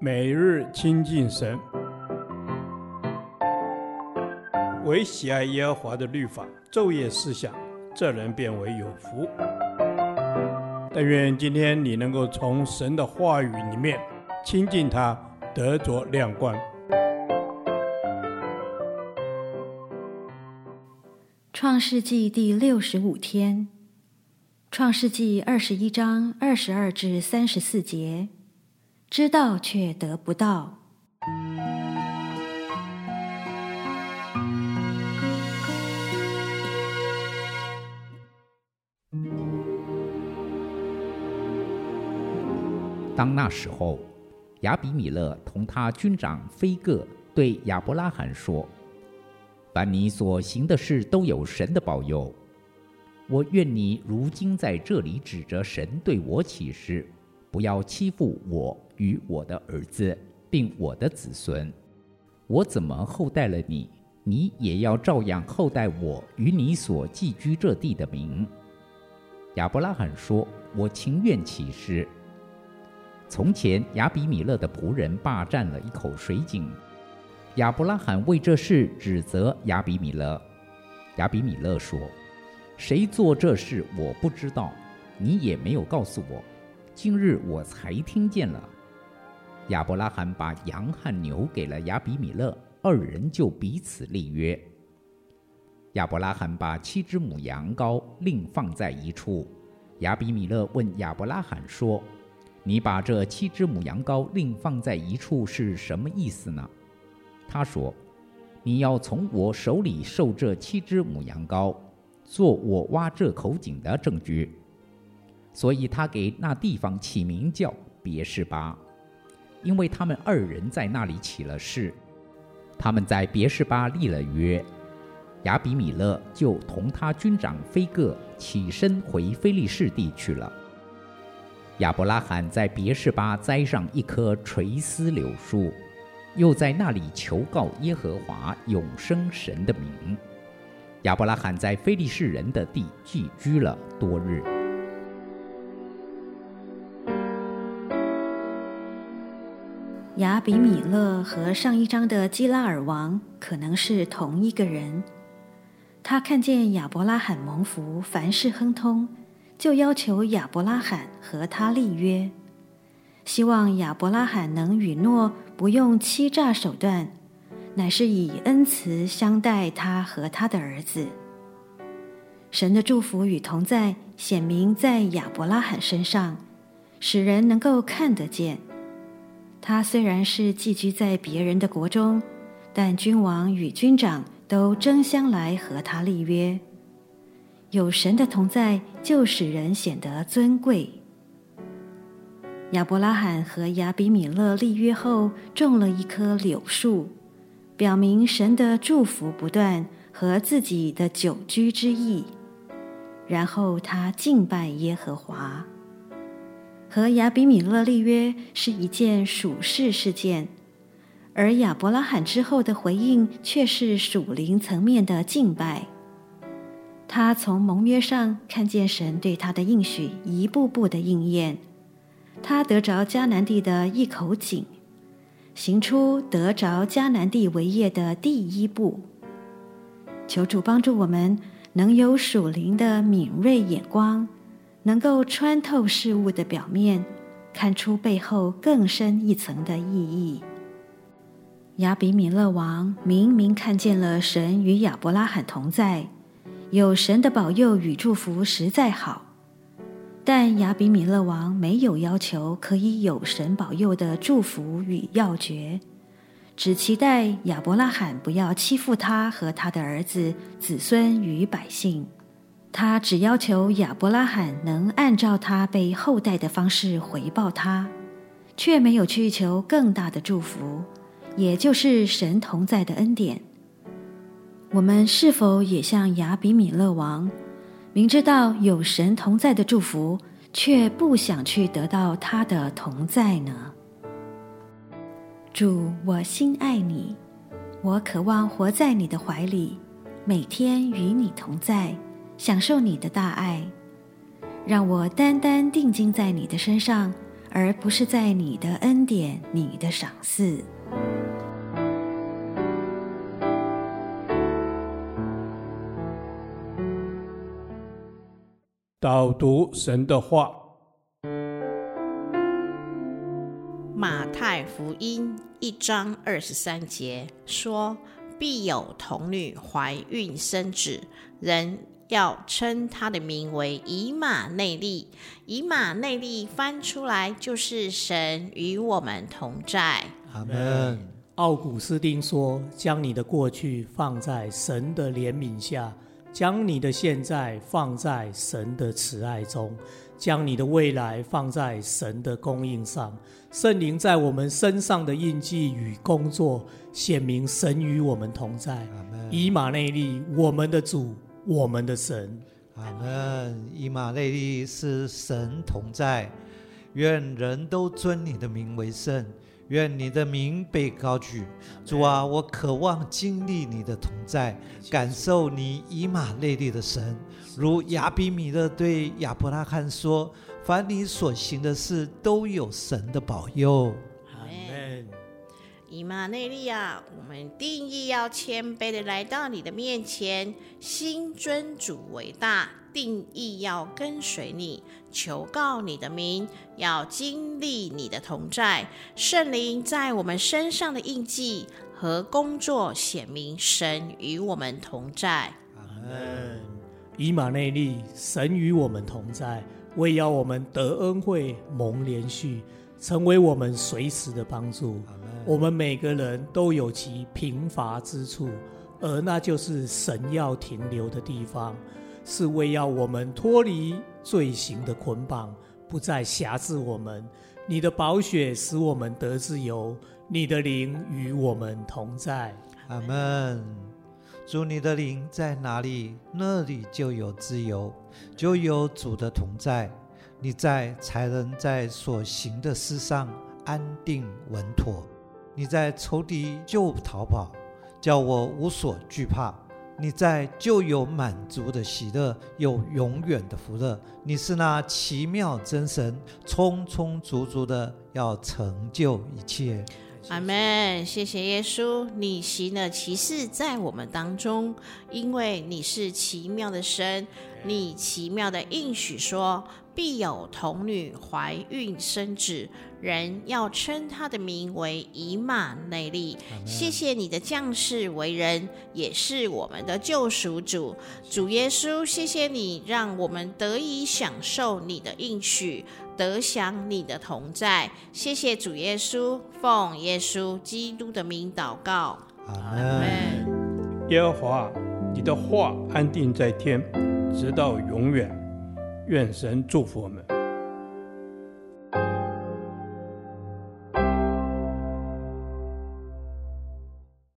每日亲近神，唯喜爱耶和华的律法，昼夜思想，这人便为有福。但愿今天你能够从神的话语里面亲近他，得着亮光。创世纪第六十五天，创世纪二十一章二十二至三十四节，知道却得不到。当那时候，亚比米勒同他军长非各对亚伯拉罕说。凡你所行的事都有神的保佑。我愿你如今在这里指着神对我起誓，不要欺负我与我的儿子，并我的子孙。我怎么厚待了你，你也要照样厚待我与你所寄居这地的民。亚伯拉罕说：“我情愿起誓。”从前亚比米勒的仆人霸占了一口水井。亚伯拉罕为这事指责亚比米勒。亚比米勒说：“谁做这事，我不知道，你也没有告诉我，今日我才听见了。”亚伯拉罕把羊和牛给了亚比米勒，二人就彼此立约。亚伯拉罕把七只母羊羔另放在一处。亚比米勒问亚伯拉罕说：“你把这七只母羊羔另放在一处是什么意思呢？”他说：“你要从我手里受这七只母羊羔，做我挖这口井的证据。”所以，他给那地方起名叫别是巴，因为他们二人在那里起了誓。他们在别是巴立了约，亚比米勒就同他军长非各起身回非利士地去了。亚伯拉罕在别是巴栽上一棵垂丝柳树。又在那里求告耶和华永生神的名。亚伯拉罕在非利士人的地寄居了多日。亚比米勒和上一章的基拉尔王可能是同一个人。他看见亚伯拉罕蒙福，凡事亨通，就要求亚伯拉罕和他立约。希望亚伯拉罕能允诺不用欺诈手段，乃是以恩慈相待他和他的儿子。神的祝福与同在显明在亚伯拉罕身上，使人能够看得见。他虽然是寄居在别人的国中，但君王与军长都争相来和他立约。有神的同在，就使人显得尊贵。亚伯拉罕和亚比米勒立约后，种了一棵柳树，表明神的祝福不断和自己的久居之意。然后他敬拜耶和华。和亚比米勒立约是一件属世事件，而亚伯拉罕之后的回应却是属灵层面的敬拜。他从盟约上看见神对他的应许一步步的应验。他得着迦南地的一口井，行出得着迦南地为业的第一步。求主帮助我们，能有属灵的敏锐眼光，能够穿透事物的表面，看出背后更深一层的意义。亚比米勒王明明看见了神与亚伯拉罕同在，有神的保佑与祝福，实在好。但亚比米勒王没有要求可以有神保佑的祝福与要诀，只期待亚伯拉罕不要欺负他和他的儿子、子孙与百姓。他只要求亚伯拉罕能按照他被厚待的方式回报他，却没有去求更大的祝福，也就是神同在的恩典。我们是否也像亚比米勒王？明知道有神同在的祝福，却不想去得到他的同在呢？主，我心爱你，我渴望活在你的怀里，每天与你同在，享受你的大爱。让我单单定睛在你的身上，而不是在你的恩典、你的赏赐。导读神的话，《马太福音》一章二十三节说：“必有童女怀孕生子，人要称他的名为以马内利。以马内利翻出来就是神与我们同在。”阿门。奥古斯丁说：“将你的过去放在神的怜悯下。”将你的现在放在神的慈爱中，将你的未来放在神的供应上。圣灵在我们身上的印记与工作，显明神与我们同在。以马内利，我们的主，我们的神。阿门。以马内利是神同在，愿人都尊你的名为圣。愿你的名被高举，主啊，我渴望经历你的同在，感受你以马内利的神。如亚比米勒对亚伯拉罕说：“凡你所行的事，都有神的保佑。”以马内利啊，我们定义要谦卑的来到你的面前，心尊主为大。定义要跟随你，求告你的名，要经历你的同在。圣灵在我们身上的印记和工作，显明神与我们同在。阿门。以马内利，神与我们同在，为要我们得恩惠、蒙怜恤，成为我们随时的帮助。我们每个人都有其贫乏之处，而那就是神要停留的地方。是为要我们脱离罪行的捆绑，不再辖制我们。你的宝血使我们得自由，你的灵与我们同在。阿门。主，你的灵在哪里，那里就有自由，就有主的同在。你在，才能在所行的事上安定稳妥。你在，仇敌就逃跑，叫我无所惧怕。你在就有满足的喜乐，有永远的福乐。你是那奇妙真神，充充足足的要成就一切。阿门。谢谢耶稣，你行了奇事在我们当中，因为你是奇妙的神，你奇妙的应许说。必有童女怀孕生子，人要称他的名为以马内利。谢谢你的将士为人，也是我们的救赎主，主耶稣。谢谢你让我们得以享受你的应许，得享你的同在。谢谢主耶稣，奉耶稣基督的名祷告。阿门。耶和华，你的话安定在天，直到永远。愿神祝福我们。